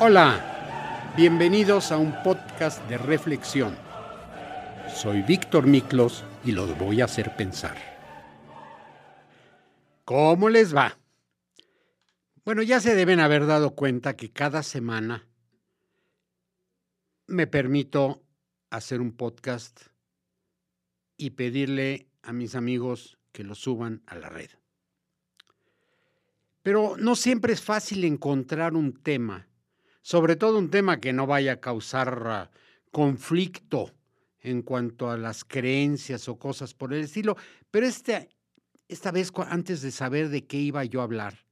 Hola, bienvenidos a un podcast de reflexión. Soy Víctor Miklos y los voy a hacer pensar. ¿Cómo les va? Bueno, ya se deben haber dado cuenta que cada semana me permito hacer un podcast y pedirle a mis amigos que lo suban a la red. Pero no siempre es fácil encontrar un tema, sobre todo un tema que no vaya a causar ah, conflicto en cuanto a las creencias o cosas por el estilo. Pero este, esta vez, antes de saber de qué iba yo a hablar,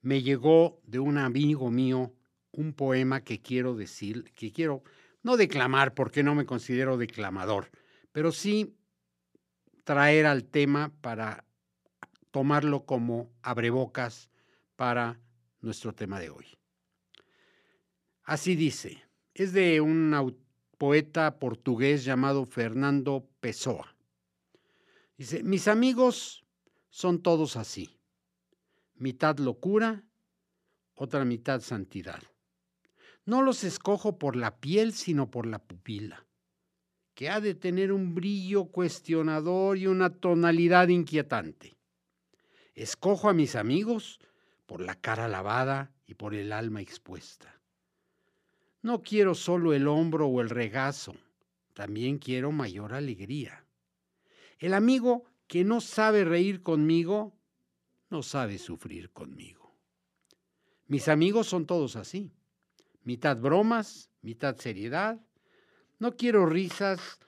me llegó de un amigo mío un poema que quiero decir, que quiero no declamar porque no me considero declamador, pero sí traer al tema para tomarlo como abrebocas para nuestro tema de hoy. Así dice, es de un poeta portugués llamado Fernando Pessoa. Dice, mis amigos son todos así, mitad locura, otra mitad santidad. No los escojo por la piel, sino por la pupila, que ha de tener un brillo cuestionador y una tonalidad inquietante. Escojo a mis amigos por la cara lavada y por el alma expuesta. No quiero solo el hombro o el regazo, también quiero mayor alegría. El amigo que no sabe reír conmigo, no sabe sufrir conmigo. Mis amigos son todos así, mitad bromas, mitad seriedad. No quiero risas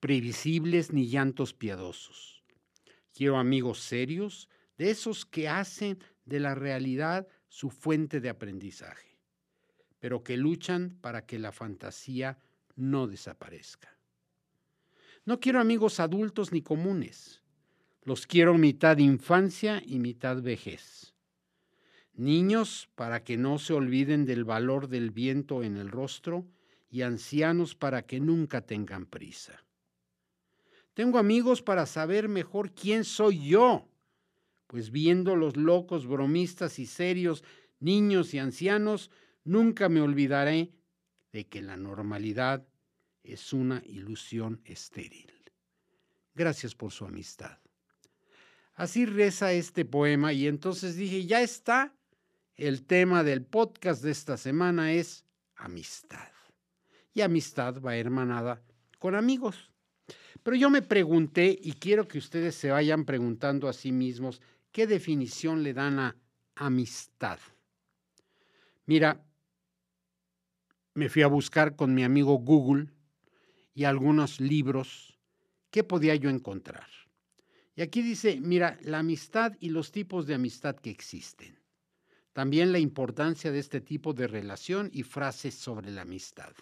previsibles ni llantos piadosos. Quiero amigos serios, de esos que hacen de la realidad su fuente de aprendizaje, pero que luchan para que la fantasía no desaparezca. No quiero amigos adultos ni comunes, los quiero mitad infancia y mitad vejez. Niños para que no se olviden del valor del viento en el rostro y ancianos para que nunca tengan prisa. Tengo amigos para saber mejor quién soy yo pues viendo los locos, bromistas y serios, niños y ancianos, nunca me olvidaré de que la normalidad es una ilusión estéril. Gracias por su amistad. Así reza este poema y entonces dije, ya está, el tema del podcast de esta semana es amistad. Y amistad va hermanada con amigos. Pero yo me pregunté, y quiero que ustedes se vayan preguntando a sí mismos, ¿qué definición le dan a amistad? Mira, me fui a buscar con mi amigo Google y algunos libros, ¿qué podía yo encontrar? Y aquí dice, mira, la amistad y los tipos de amistad que existen. También la importancia de este tipo de relación y frases sobre la amistad.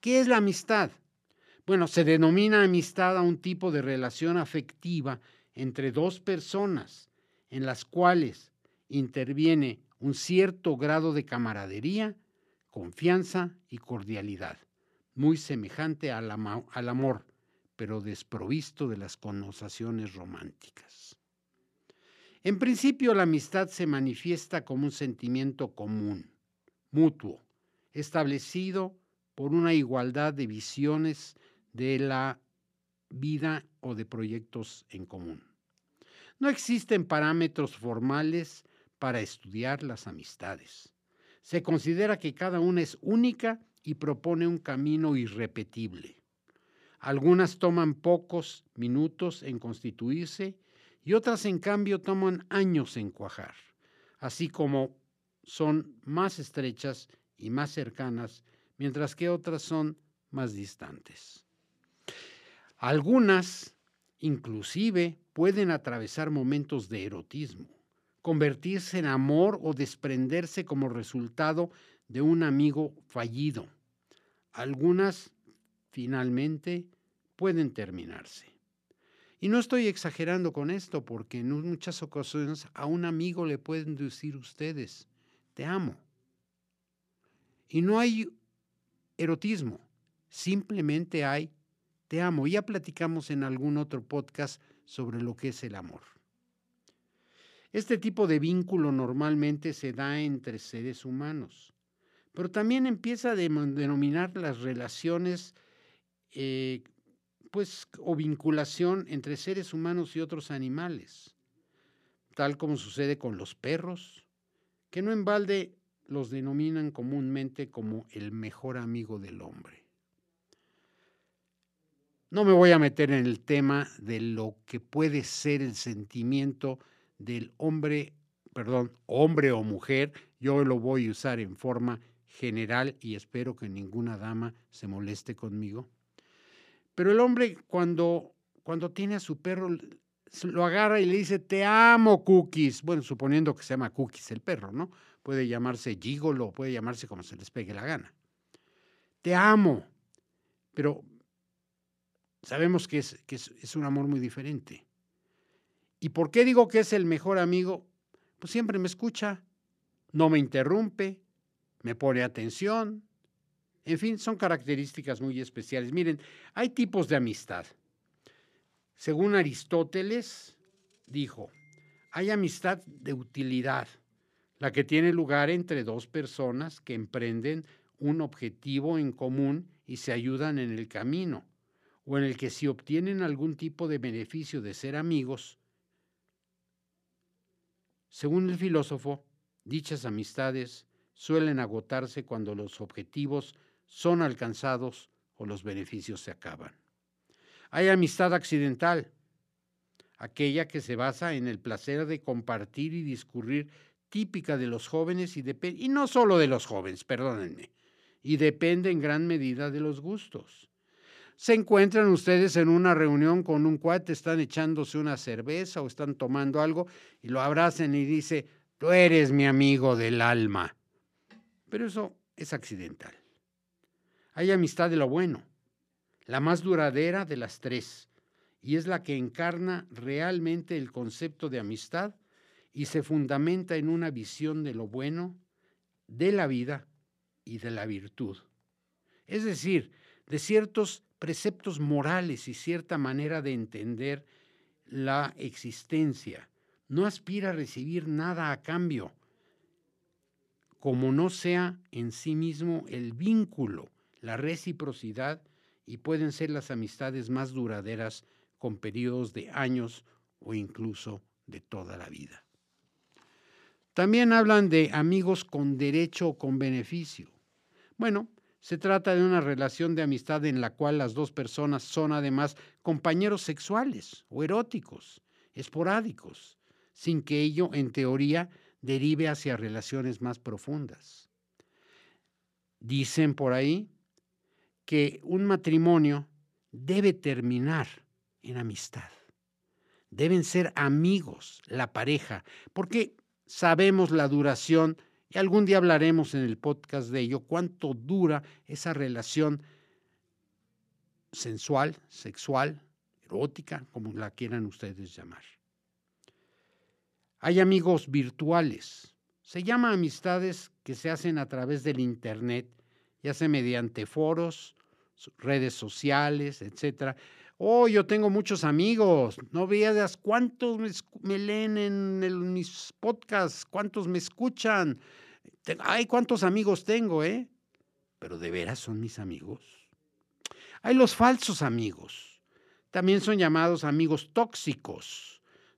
¿Qué es la amistad? Bueno, se denomina amistad a un tipo de relación afectiva entre dos personas en las cuales interviene un cierto grado de camaradería, confianza y cordialidad, muy semejante al, amor, pero desprovisto de las connotaciones románticas. En principio, la amistad se manifiesta como un sentimiento común, mutuo, establecido por una igualdad de visiones de la vida o de proyectos en común. No existen parámetros formales para estudiar las amistades. Se considera que cada una es única y propone un camino irrepetible. Algunas toman pocos minutos en constituirse y otras en cambio toman años en cuajar, así como son más estrechas y más cercanas, mientras que otras son más distantes. Algunas, inclusive, pueden atravesar momentos de erotismo, convertirse en amor o desprenderse como resultado de un amigo fallido. Algunas, finalmente, pueden terminarse. Y no estoy exagerando con esto porque en muchas ocasiones a un amigo le pueden decir ustedes, te amo. Y no hay erotismo, simplemente hay te amo. Ya platicamos en algún otro podcast sobre lo que es el amor. Este tipo de vínculo normalmente se da entre seres humanos, pero también empieza a denominar las relaciones, eh, pues, o vinculación entre seres humanos y otros animales, tal como sucede con los perros, que no en balde los denominan comúnmente como el mejor amigo del hombre. No me voy a meter en el tema de lo que puede ser el sentimiento del hombre, perdón, hombre o mujer, yo lo voy a usar en forma general y espero que ninguna dama se moleste conmigo. Pero el hombre cuando, cuando tiene a su perro, lo agarra y le dice, te amo, Cookies. Bueno, suponiendo que se llama Cookies el perro, ¿no? Puede llamarse Gigolo, puede llamarse como se les pegue la gana. Te amo. Pero sabemos que es, que es un amor muy diferente. ¿Y por qué digo que es el mejor amigo? Pues siempre me escucha, no me interrumpe, me pone atención. En fin, son características muy especiales. Miren, hay tipos de amistad. Según Aristóteles, dijo, hay amistad de utilidad, la que tiene lugar entre dos personas que emprenden un objetivo en común y se ayudan en el camino, o en el que si obtienen algún tipo de beneficio de ser amigos, según el filósofo, dichas amistades suelen agotarse cuando los objetivos son alcanzados o los beneficios se acaban. Hay amistad accidental, aquella que se basa en el placer de compartir y discurrir típica de los jóvenes y, y no solo de los jóvenes, perdónenme, y depende en gran medida de los gustos. Se encuentran ustedes en una reunión con un cuate, están echándose una cerveza o están tomando algo y lo abrazan y dice, tú eres mi amigo del alma. Pero eso es accidental. Hay amistad de lo bueno, la más duradera de las tres, y es la que encarna realmente el concepto de amistad y se fundamenta en una visión de lo bueno, de la vida y de la virtud. Es decir, de ciertos preceptos morales y cierta manera de entender la existencia. No aspira a recibir nada a cambio como no sea en sí mismo el vínculo, la reciprocidad, y pueden ser las amistades más duraderas con periodos de años o incluso de toda la vida. También hablan de amigos con derecho o con beneficio. Bueno, se trata de una relación de amistad en la cual las dos personas son además compañeros sexuales o eróticos, esporádicos, sin que ello, en teoría, derive hacia relaciones más profundas. Dicen por ahí que un matrimonio debe terminar en amistad. Deben ser amigos la pareja, porque sabemos la duración, y algún día hablaremos en el podcast de ello, cuánto dura esa relación sensual, sexual, erótica, como la quieran ustedes llamar. Hay amigos virtuales. Se llama amistades que se hacen a través del Internet, ya sea mediante foros, redes sociales, etc. Oh, yo tengo muchos amigos. No veas cuántos me, leen en, mis podcasts, cuántos me escuchan. Ay, cuántos amigos tengo, ¿eh? Pero de veras son mis amigos. Hay los falsos amigos. También son llamados amigos tóxicos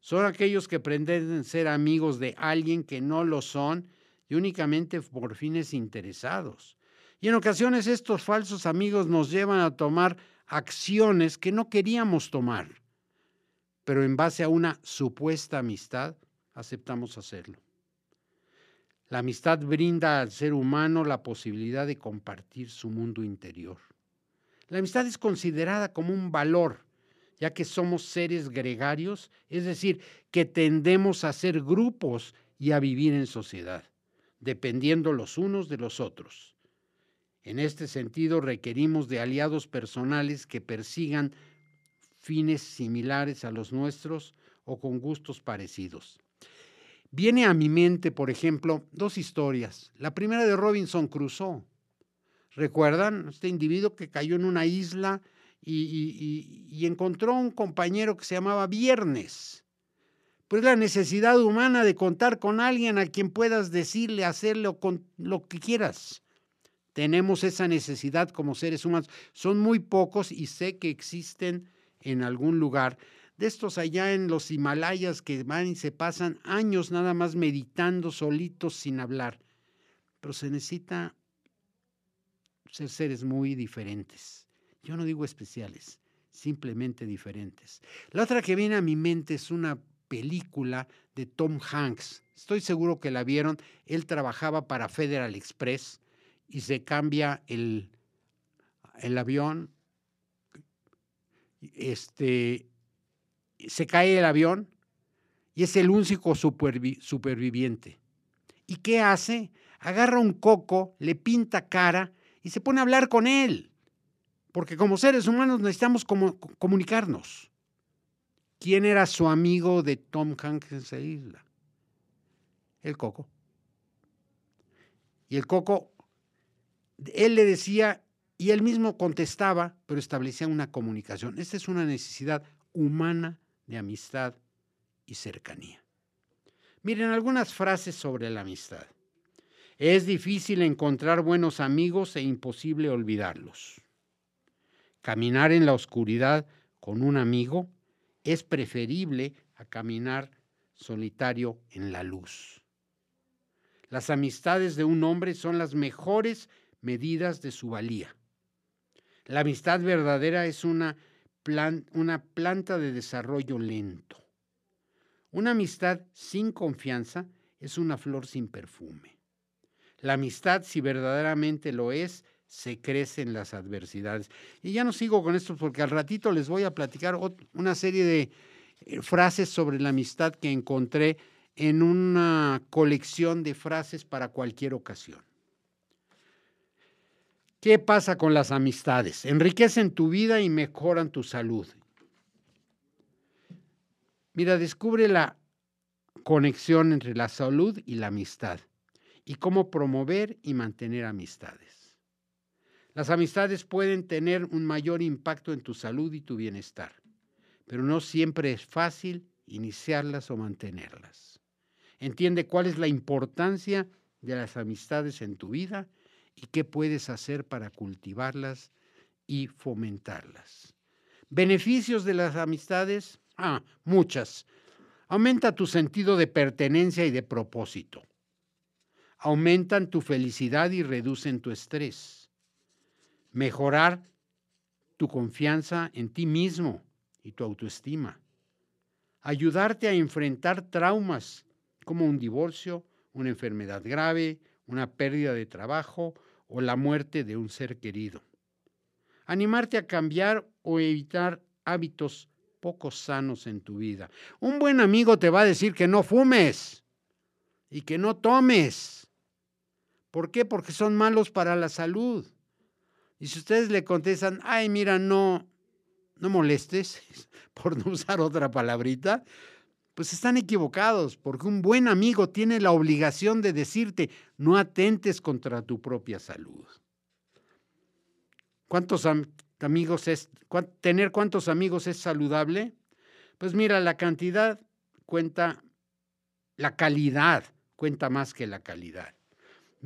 son aquellos que pretenden ser amigos de alguien que no lo son y únicamente por fines interesados. Y en ocasiones estos falsos amigos nos llevan a tomar acciones que no queríamos tomar, pero en base a una supuesta amistad aceptamos hacerlo. La amistad brinda al ser humano la posibilidad de compartir su mundo interior. La amistad es considerada como un valor ya que somos seres gregarios, es decir, que tendemos a ser grupos y a vivir en sociedad, dependiendo los unos de los otros. En este sentido, requerimos de aliados personales que persigan fines similares a los nuestros o con gustos parecidos. Viene a mi mente, por ejemplo, dos historias. La primera de Robinson Crusoe. ¿Recuerdan? Este individuo que cayó en una isla y, encontró un compañero que se llamaba Viernes. Pues la necesidad humana de contar con alguien a quien puedas decirle, hacerle con lo que quieras. Tenemos esa necesidad como seres humanos. Son muy pocos y sé que existen en algún lugar. De estos allá en los Himalayas que van y se pasan años nada más meditando solitos sin hablar. Pero se necesita ser seres muy diferentes. Yo no digo especiales, simplemente diferentes. La otra que viene a mi mente es una película de Tom Hanks. Estoy seguro que la vieron. Él trabajaba para Federal Express y se cambia el, el avión. Este, se cae el avión y es el único superviviente. ¿Y qué hace? Agarra un coco, le pinta cara y se pone a hablar con él. Porque como seres humanos necesitamos comunicarnos. ¿Quién era su amigo de Tom Hanks en esa isla? El coco. Y el coco, él le decía y él mismo contestaba, pero establecía una comunicación. Esta es una necesidad humana de amistad y cercanía. Miren algunas frases sobre la amistad. Es difícil encontrar buenos amigos e imposible olvidarlos. Caminar en la oscuridad con un amigo es preferible a caminar solitario en la luz. Las amistades de un hombre son las mejores medidas de su valía. La amistad verdadera es una, una planta de desarrollo lento. Una amistad sin confianza es una flor sin perfume. La amistad, si verdaderamente lo es, se crece en las adversidades. Y ya no sigo con esto porque al ratito les voy a platicar una serie de eh, frases sobre la amistad que encontré en una colección de frases para cualquier ocasión. ¿Qué pasa con las amistades? Enriquecen tu vida y mejoran tu salud. Mira, descubre la conexión entre la salud y la amistad y cómo promover y mantener amistades. Las amistades pueden tener un mayor impacto en tu salud y tu bienestar, pero no siempre es fácil iniciarlas o mantenerlas. Entiende cuál es la importancia de las amistades en tu vida y qué puedes hacer para cultivarlas y fomentarlas. Beneficios de las amistades, ah, muchas. Aumenta tu sentido de pertenencia y de propósito aumentan tu felicidad y reducen tu estrés. Mejorar tu confianza en ti mismo y tu autoestima. Ayudarte a enfrentar traumas como un divorcio, una enfermedad grave, una pérdida de trabajo o la muerte de un ser querido. Animarte a cambiar o evitar hábitos poco sanos en tu vida. Un buen amigo te va a decir que no fumes y que no tomes ¿Por qué? Porque son malos para la salud. Y si ustedes le contestan, ay, mira, no, no molestes, por no usar otra palabrita, pues están equivocados, porque un buen amigo tiene la obligación de decirte, no atentes contra tu propia salud. ¿Cuántos amigos es, tener cuántos amigos es saludable? Pues mira, la cantidad cuenta, la calidad cuenta más que la calidad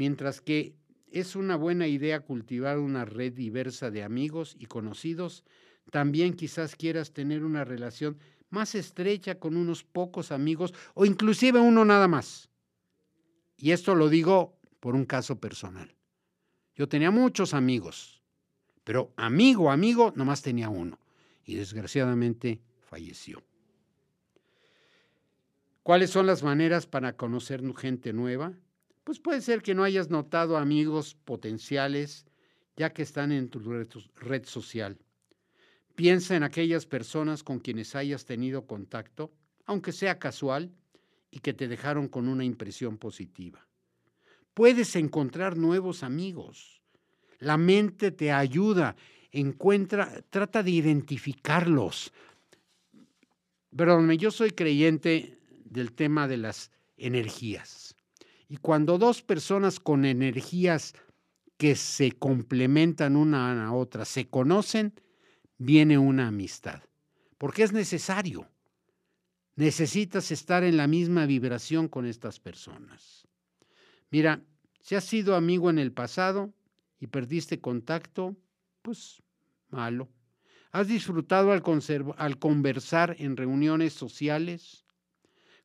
mientras que es una buena idea cultivar una red diversa de amigos y conocidos, también quizás quieras tener una relación más estrecha con unos pocos amigos o inclusive uno nada más. Y esto lo digo por un caso personal. Yo tenía muchos amigos, pero amigo, amigo, nomás tenía uno. Y desgraciadamente falleció. ¿Cuáles son las maneras para conocer gente nueva? pues puede ser que no hayas notado amigos potenciales ya que están en tu red social. Piensa en aquellas personas con quienes hayas tenido contacto, aunque sea casual, y que te dejaron con una impresión positiva. Puedes encontrar nuevos amigos. La mente te ayuda, encuentra, trata de identificarlos. Perdóname, yo soy creyente del tema de las energías. Y cuando dos personas con energías que se complementan una a otra se conocen, viene una amistad. Porque es necesario. Necesitas estar en la misma vibración con estas personas. Mira, si has sido amigo en el pasado, y perdiste contacto, pues malo. ¿Has disfrutado al, al, conversar en reuniones sociales?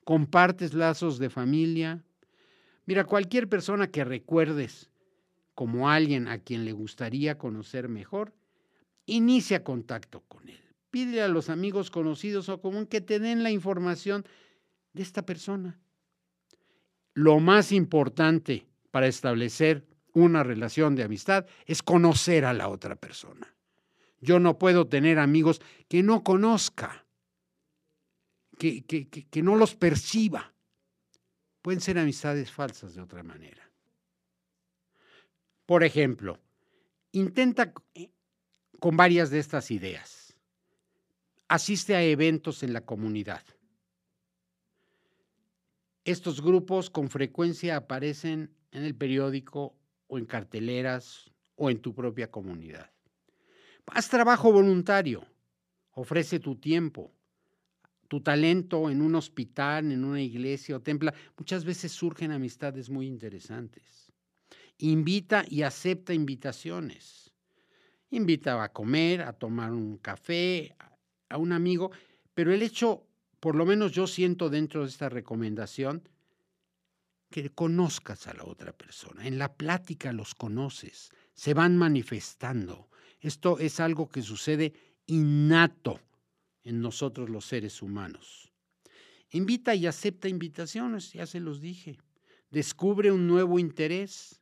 ¿Compartes lazos de familia? Mira, cualquier persona que recuerdes como alguien a quien le gustaría conocer mejor, inicia contacto con él. Pide a los amigos conocidos o común que te den la información de esta persona. Lo más importante para establecer una relación de amistad es conocer a la otra persona. Yo no puedo tener amigos que no conozca, que, que, no los perciba. Pueden ser amistades falsas de otra manera. Por ejemplo, intenta con varias de estas ideas. Asiste a eventos en la comunidad. Estos grupos con frecuencia aparecen en el periódico o en carteleras o en tu propia comunidad. Haz trabajo voluntario, ofrece tu tiempo, tu talento en un hospital, en una iglesia o templo. Muchas veces surgen amistades muy interesantes. Invita y acepta invitaciones. Invita a comer, a tomar un café, a un amigo, pero el hecho por lo menos yo siento dentro de esta recomendación que conozcas a la otra persona. En la plática los conoces, se van manifestando. Esto es algo que sucede innato en nosotros los seres humanos. Invita y acepta invitaciones, ya se los dije. Descubre un nuevo interés.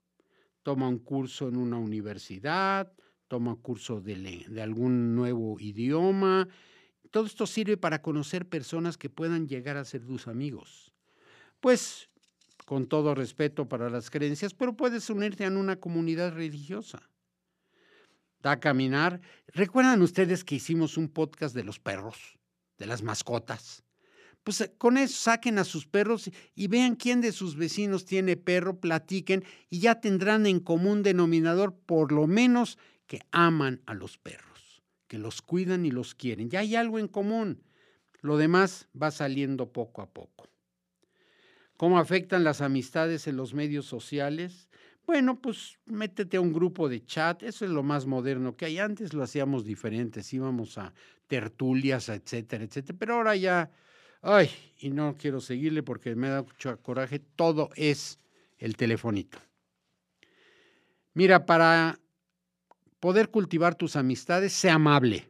Toma un curso en una universidad, toma curso de, de algún nuevo idioma, todo esto sirve para conocer personas que puedan llegar a ser tus amigos. Pues, con todo respeto para las creencias, pero puedes unirte a una comunidad religiosa. Da a caminar. ¿Recuerdan ustedes que hicimos un podcast de los perros, de las mascotas? Pues eh, con eso saquen a sus perros y vean quién de sus vecinos tiene perro, platiquen y ya tendrán en común denominador por lo menos que aman a los perros que los cuidan y los quieren. Ya hay algo en común. Lo demás va saliendo poco a poco. ¿Cómo afectan las amistades en los medios sociales? Bueno, pues métete a un grupo de chat, eso es lo más moderno que hay. Antes lo hacíamos diferentes, íbamos a tertulias, etcétera, etcétera, pero ahora ya, ay, y no quiero seguirle porque me da coraje, todo es el telefonito. Mira, para poder cultivar tus amistades, sea amable.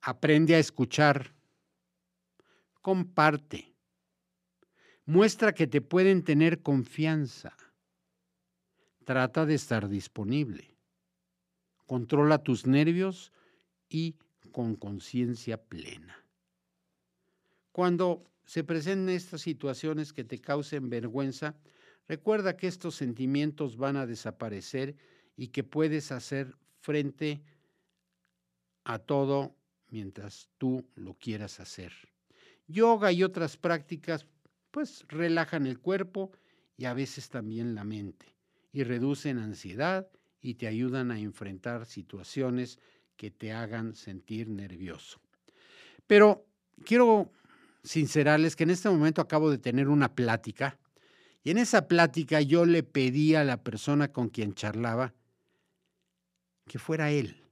Aprende a escuchar. Comparte. Muestra que te pueden tener confianza. Trata de estar disponible. Controla tus nervios y con conciencia plena. Cuando se presenten estas situaciones que te causen vergüenza, recuerda que estos sentimientos van a desaparecer y que puedes hacer frente a todo mientras tú lo quieras hacer. Yoga y otras prácticas pues relajan el cuerpo y a veces también la mente y reducen ansiedad y te ayudan a enfrentar situaciones que te hagan sentir nervioso. Pero quiero sincerarles que en este momento acabo de tener una plática y en esa plática yo le pedí a la persona con quien charlaba que fuera Él.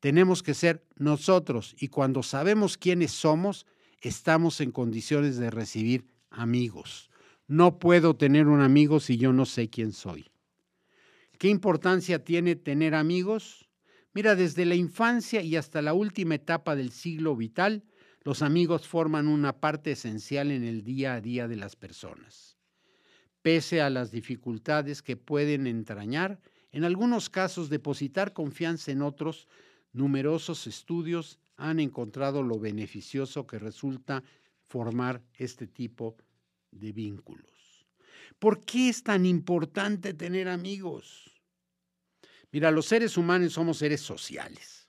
Tenemos que ser nosotros y cuando sabemos quiénes somos, estamos en condiciones de recibir amigos. No puedo tener un amigo si yo no sé quién soy. ¿Qué importancia tiene tener amigos? Mira, desde la infancia y hasta la última etapa del siglo vital, los amigos forman una parte esencial en el día a día de las personas. Pese a las dificultades que pueden entrañar, en algunos casos, depositar confianza en otros, numerosos estudios han encontrado lo beneficioso que resulta formar este tipo de vínculos. ¿Por qué es tan importante tener amigos? Mira, los seres humanos somos seres sociales.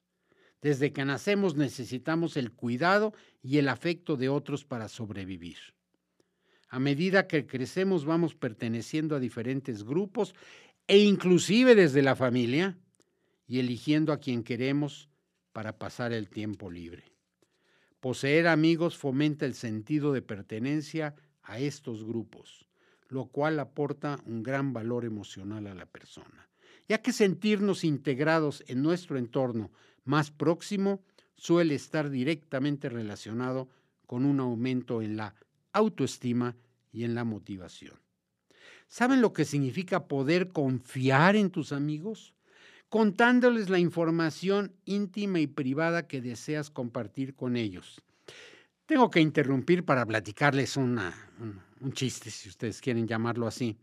Desde que nacemos necesitamos el cuidado y el afecto de otros para sobrevivir. A medida que crecemos vamos perteneciendo a diferentes grupos e inclusive desde la familia y eligiendo a quien queremos para pasar el tiempo libre. Poseer amigos fomenta el sentido de pertenencia a estos grupos, lo cual aporta un gran valor emocional a la persona, ya que sentirnos integrados en nuestro entorno más próximo suele estar directamente relacionado con un aumento en la autoestima y en la motivación. ¿Saben lo que significa poder confiar en tus amigos? Contándoles la información íntima y privada que deseas compartir con ellos. Tengo que interrumpir para platicarles una, un, chiste, si ustedes quieren llamarlo así.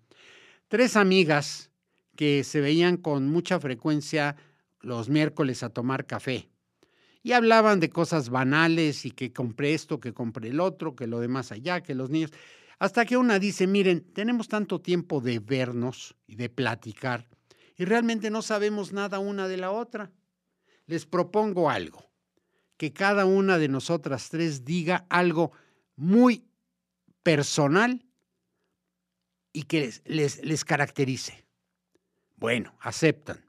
Tres amigas que se veían con mucha frecuencia los miércoles a tomar café y hablaban de cosas banales y que compré esto, que compré el otro, que lo demás allá, que los niños. Hasta que una dice, miren, tenemos tanto tiempo de vernos y de platicar y realmente no sabemos nada una de la otra. Les propongo algo, que cada una de nosotras tres diga algo muy personal y que les, les, caracterice. Bueno, aceptan.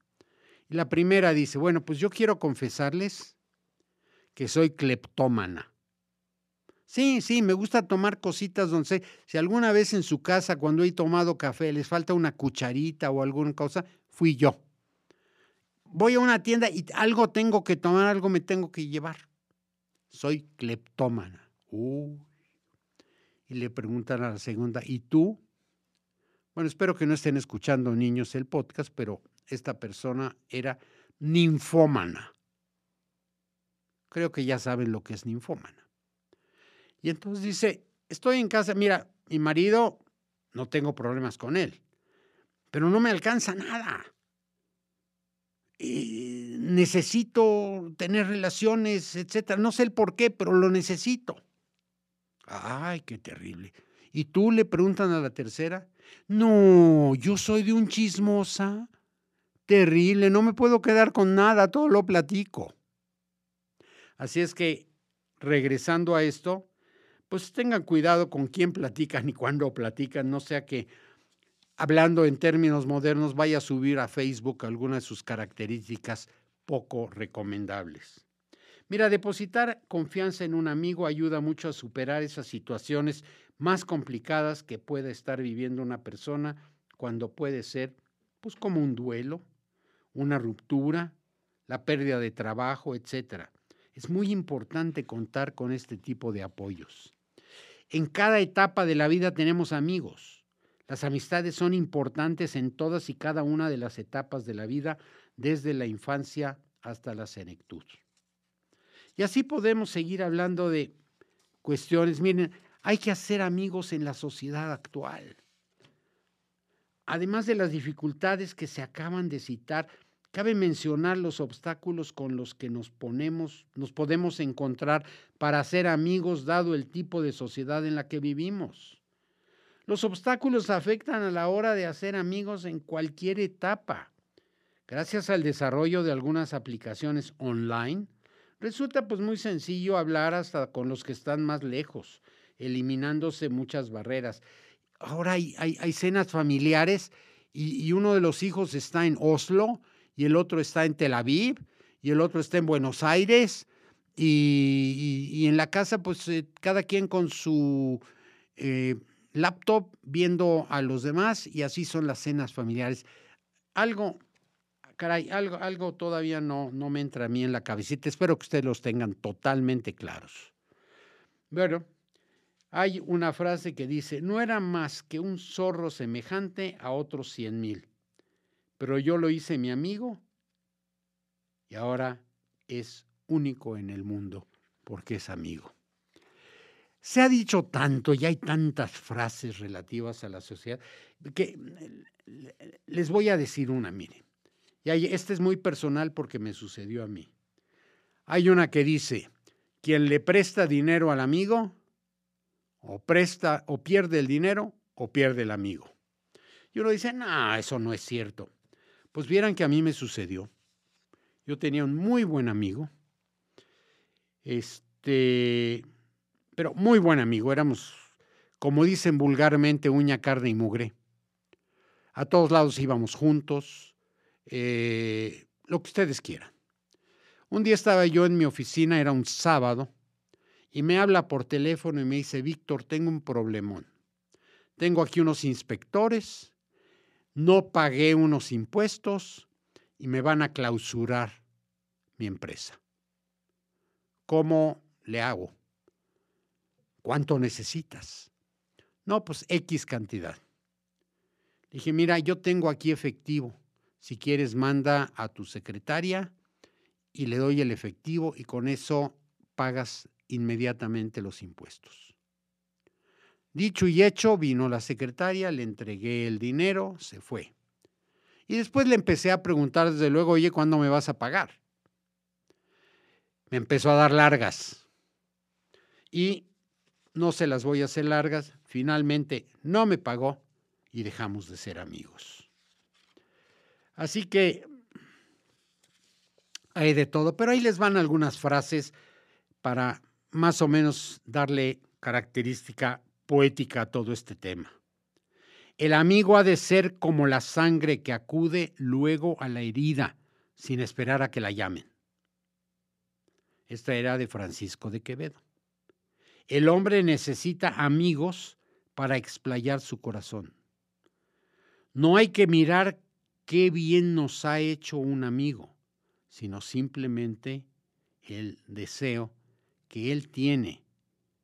Y la primera dice, bueno, pues yo quiero confesarles que soy cleptómana. Sí, sí, me gusta tomar cositas donde si alguna vez en su casa cuando he tomado café les falta una cucharita o alguna cosa, fui yo. Voy a una tienda y algo tengo que tomar, algo me tengo que llevar. Soy cleptómana. Uy. Y le preguntan a la segunda, ¿y tú? Bueno, espero que no estén escuchando niños el podcast, pero esta persona era ninfómana. Creo que ya saben lo que es ninfómana. Y entonces dice, estoy en casa, mira, mi marido, no tengo problemas con él, pero no me alcanza nada. Y necesito tener relaciones, etcétera. No sé el por qué, pero lo necesito. Ay, qué terrible. ¿Y tú le preguntan a la tercera? No, yo soy de un chismosa. Terrible, no me puedo quedar con nada, todo lo platico. Así es que, regresando a esto, pues tengan cuidado con quién platican y cuándo platican, no sea que hablando en términos modernos vaya a subir a Facebook algunas de sus características poco recomendables. Mira, depositar confianza en un amigo ayuda mucho a superar esas situaciones más complicadas que pueda estar viviendo una persona cuando puede ser, pues como un duelo, una ruptura, la pérdida de trabajo, etc. Es muy importante contar con este tipo de apoyos. En cada etapa de la vida tenemos amigos. Las amistades son importantes en todas y cada una de las etapas de la vida, desde la infancia hasta la senectud. Y así podemos seguir hablando de cuestiones. Miren, hay que hacer amigos en la sociedad actual. Además de las dificultades que se acaban de citar, Cabe mencionar los obstáculos con los que nos ponemos, nos podemos encontrar para ser amigos dado el tipo de sociedad en la que vivimos. Los obstáculos afectan a la hora de hacer amigos en cualquier etapa. Gracias al desarrollo de algunas aplicaciones online, resulta pues muy sencillo hablar hasta con los que están más lejos, eliminándose muchas barreras. Ahora hay, hay, cenas familiares y, y uno de los hijos está en Oslo y el otro está en Tel Aviv y el otro está en Buenos Aires y, en la casa pues eh, cada quien con su eh, laptop viendo a los demás y así son las cenas familiares. Algo, caray, algo, algo todavía no, no me entra a mí en la cabecita. Espero que ustedes los tengan totalmente claros. Bueno, hay una frase que dice, no era más que un zorro semejante a otros cien mil pero yo lo hice mi amigo y ahora es único en el mundo porque es amigo. Se ha dicho tanto y hay tantas frases relativas a la sociedad que les voy a decir una, mire. Y esta es muy personal porque me sucedió a mí. Hay una que dice, quien le presta dinero al amigo, o presta o pierde el dinero o pierde el amigo. Y uno dice, no, eso no es cierto. Pues vieran que a mí me sucedió. Yo tenía un muy buen amigo, este, pero muy buen amigo. Éramos, como dicen vulgarmente, uña, carne y mugre. A todos lados íbamos juntos, eh, lo que ustedes quieran. Un día estaba yo en mi oficina, era un sábado, y me habla por teléfono y me dice, Víctor, tengo un problemón. tengo aquí unos inspectores, no pagué unos impuestos y me van a clausurar mi empresa. ¿Cómo le hago? ¿Cuánto necesitas? No, pues X cantidad. Dije, mira, yo tengo aquí efectivo. Si quieres, manda a tu secretaria y le doy el efectivo y con eso pagas inmediatamente los impuestos. Dicho y hecho, vino la secretaria, le entregué el dinero, se fue. Y después le empecé a preguntar desde luego, oye, ¿cuándo me vas a pagar? Me empezó a dar largas. Y no se las voy a hacer largas. Finalmente no me pagó y dejamos de ser amigos. Así que hay de todo, pero ahí les van algunas frases para más o menos darle característica poética todo este tema. El amigo ha de ser como la sangre que acude luego a la herida sin esperar a que la llamen. Esta era de Francisco de Quevedo. El hombre necesita amigos para explayar su corazón. No hay que mirar qué bien nos ha hecho un amigo, sino simplemente el deseo que Él tiene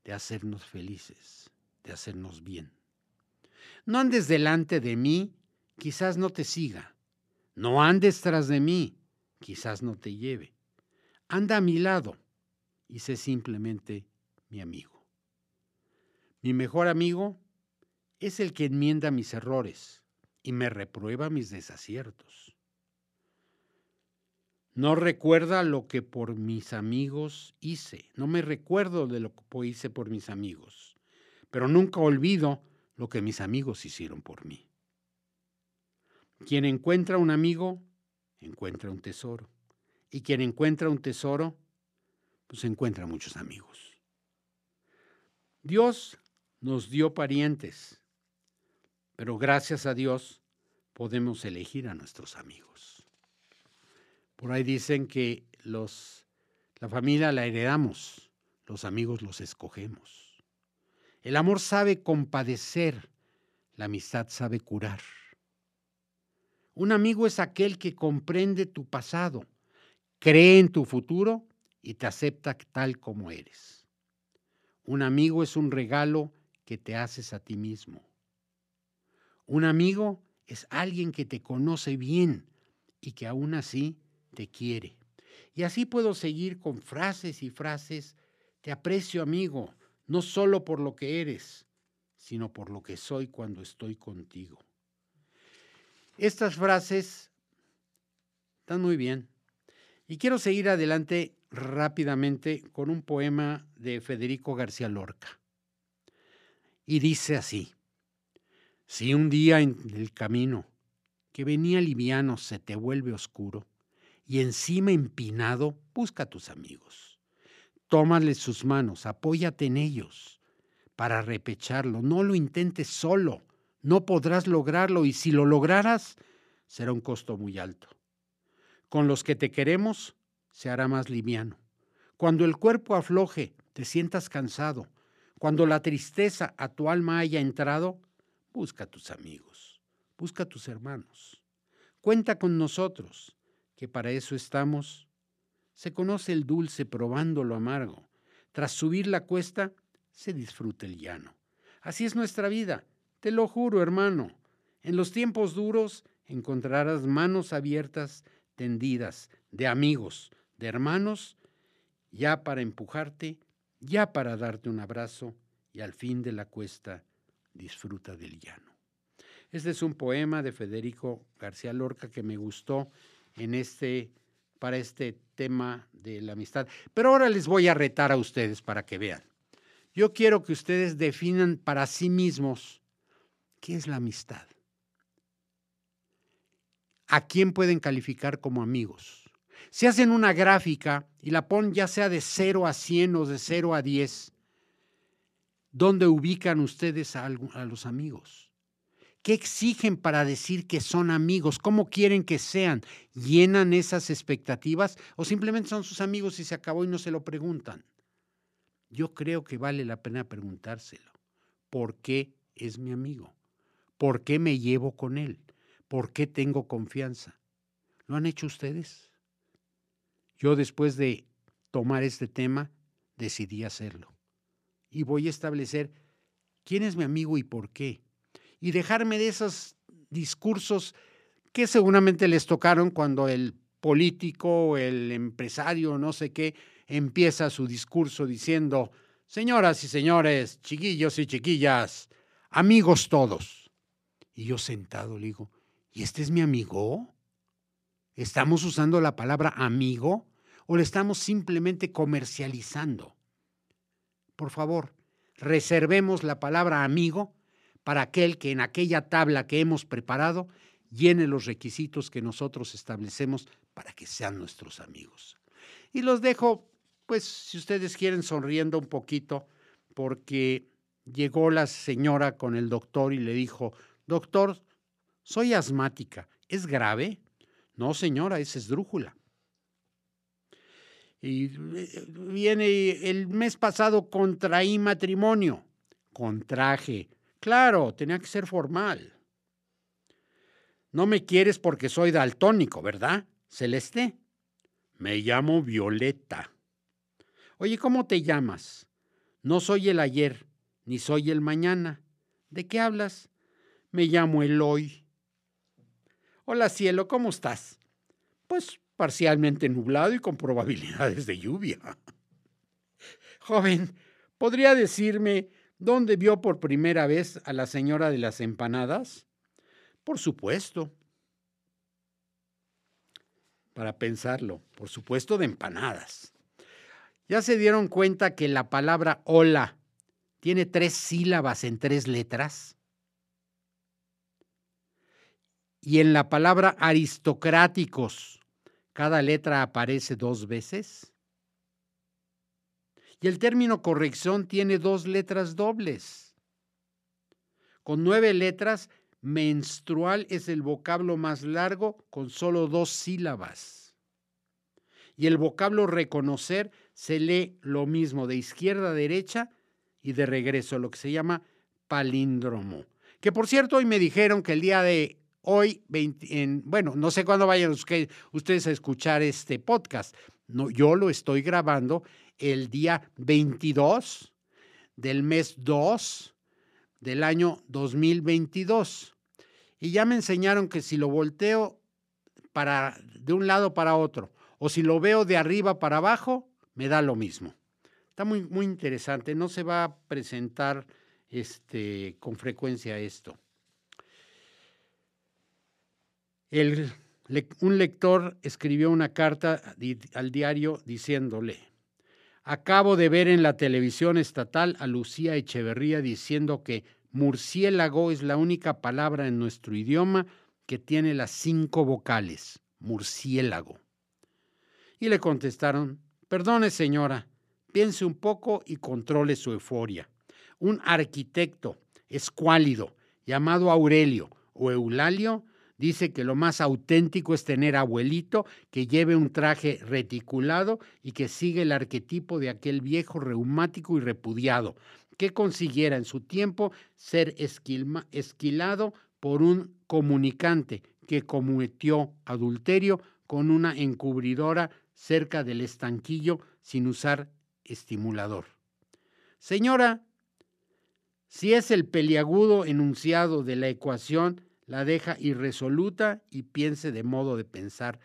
de hacernos felices, hacernos bien. No andes delante de mí, quizás no te siga. No andes tras de mí, quizás no te lleve. Anda a mi lado y sé simplemente mi amigo. Mi mejor amigo es el que enmienda mis errores y me reprueba mis desaciertos. No recuerda lo que por mis amigos hice. No me recuerdo de lo que hice por mis amigos. Pero nunca olvido lo que mis amigos hicieron por mí. Quien encuentra un amigo, encuentra un tesoro. Y quien encuentra un tesoro, pues encuentra muchos amigos. Dios nos dio parientes, pero gracias a Dios podemos elegir a nuestros amigos. Por ahí dicen que los, la familia la heredamos, los amigos los escogemos. El amor sabe compadecer, la amistad sabe curar. Un amigo es aquel que comprende tu pasado, cree en tu futuro y te acepta tal como eres. Un amigo es un regalo que te haces a ti mismo. Un amigo es alguien que te conoce bien y que aún así te quiere. Y así puedo seguir con frases y frases. Te aprecio, amigo, no solo por lo que eres, sino por lo que soy cuando estoy contigo. Estas frases están muy bien. Y quiero seguir adelante rápidamente con un poema de Federico García Lorca. Y dice así, si un día en el camino que venía liviano se te vuelve oscuro, y encima empinado, busca a tus amigos. Tómales sus manos, apóyate en ellos para repecharlo. No lo intentes solo, no podrás lograrlo y si lo lograras, será un costo muy alto. Con los que te queremos, se hará más liviano. Cuando el cuerpo afloje, te sientas cansado, cuando la tristeza a tu alma haya entrado, busca a tus amigos, busca a tus hermanos. Cuenta con nosotros que para eso estamos. Se conoce el dulce probando lo amargo. Tras subir la cuesta, se disfruta el llano. Así es nuestra vida, te lo juro, hermano. En los tiempos duros encontrarás manos abiertas, tendidas, de amigos, de hermanos, ya para empujarte, ya para darte un abrazo, y al fin de la cuesta disfruta del llano. Este es un poema de Federico García Lorca que me gustó en este, para este tema de la amistad. Pero ahora les voy a retar a ustedes para que vean. Yo quiero que ustedes definan para sí mismos qué es la amistad. ¿A quién pueden calificar como amigos? Si hacen una gráfica y la ponen ya sea de 0 a 100 o de 0 a 10, ¿dónde ubican ustedes a, a los amigos? ¿Qué exigen para decir que son amigos? ¿Cómo quieren que sean? ¿Llenan esas expectativas o simplemente son sus amigos y se acabó y no se lo preguntan? Yo creo que vale la pena preguntárselo. ¿Por qué es mi amigo? ¿Por qué me llevo con él? ¿Por qué tengo confianza? ¿Lo han hecho ustedes? Yo después de tomar este tema decidí hacerlo. Y voy a establecer quién es mi amigo y por qué. Y dejarme de esos discursos que seguramente les tocaron cuando el político, el empresario, no sé qué, empieza su discurso diciendo, señoras y señores, chiquillos y chiquillas, amigos todos. Y yo sentado le digo, ¿y este es mi amigo? ¿Estamos usando la palabra amigo o le estamos simplemente comercializando? Por favor, reservemos la palabra amigo para aquel que en aquella tabla que hemos preparado llene los requisitos que nosotros establecemos para que sean nuestros amigos. Y los dejo, pues, si ustedes quieren, sonriendo un poquito, porque llegó la señora con el doctor y le dijo, doctor, soy asmática, ¿es grave? No, señora, es esdrújula. Y eh, viene, el mes pasado contraí matrimonio, contraje, claro, tenía que ser formal. No me quieres porque soy daltónico, ¿verdad? Celeste. Me llamo Violeta. Oye, ¿cómo te llamas? No soy el ayer, ni soy el mañana. ¿De qué hablas? Me llamo Eloy. Hola cielo, ¿cómo estás? Pues parcialmente nublado y con probabilidades de lluvia. Joven, ¿podría decirme dónde vio por primera vez a la señora de las empanadas? Por supuesto para pensarlo, por supuesto de empanadas. ¿Ya se dieron cuenta que la palabra hola tiene tres sílabas en tres letras? Y en la palabra aristocráticos, cada letra aparece dos veces. Y el término corrección tiene dos letras dobles. Con nueve letras menstrual es el vocablo más largo con solo dos sílabas. Y el vocablo reconocer se lee lo mismo de izquierda a derecha y de regreso, lo que se llama palíndromo. Que por cierto, hoy me dijeron que el día de hoy, bueno, no sé cuándo vayan ustedes a escuchar este podcast. No, yo lo estoy grabando el día 22 del mes 2 del año 2022. Y ya me enseñaron que si lo volteo para, de un lado para otro o si lo veo de arriba para abajo, me da lo mismo. Está muy, muy interesante. No se va a presentar este, con frecuencia esto. El, un lector escribió una carta al diario diciéndole, Acabo de ver en la televisión estatal a Lucía Echeverría diciendo que murciélago es la única palabra en nuestro idioma que tiene las cinco vocales, murciélago. Y le contestaron, perdone señora, piense un poco y controle su euforia. Un arquitecto escuálido llamado Aurelio o Eulalio Dice que lo más auténtico es tener abuelito que lleve un traje reticulado y que sigue el arquetipo de aquel viejo reumático y repudiado, que consiguiera en su tiempo ser esquilado por un comunicante que cometió adulterio con una encubridora cerca del estanquillo sin usar estimulador. Señora, si es el peliagudo enunciado de la ecuación, la deja irresoluta y piense de modo de pensar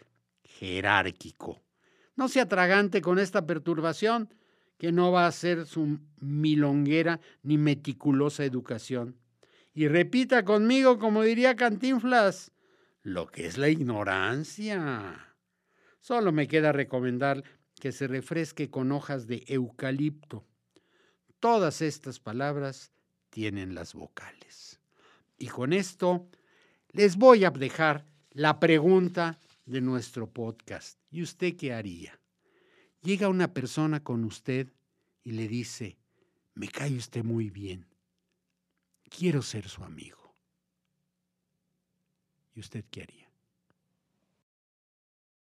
jerárquico. No se atragante con esta perturbación, que no va a ser su milonguera ni meticulosa educación. Y repita conmigo, como diría Cantinflas, lo que es la ignorancia. Solo me queda recomendar que se refresque con hojas de eucalipto. Todas estas palabras tienen las vocales. Y con esto les voy a dejar la pregunta de nuestro podcast. ¿Y usted qué haría? Llega una persona con usted y le dice, me cae usted muy bien, quiero ser su amigo. ¿Y usted qué haría?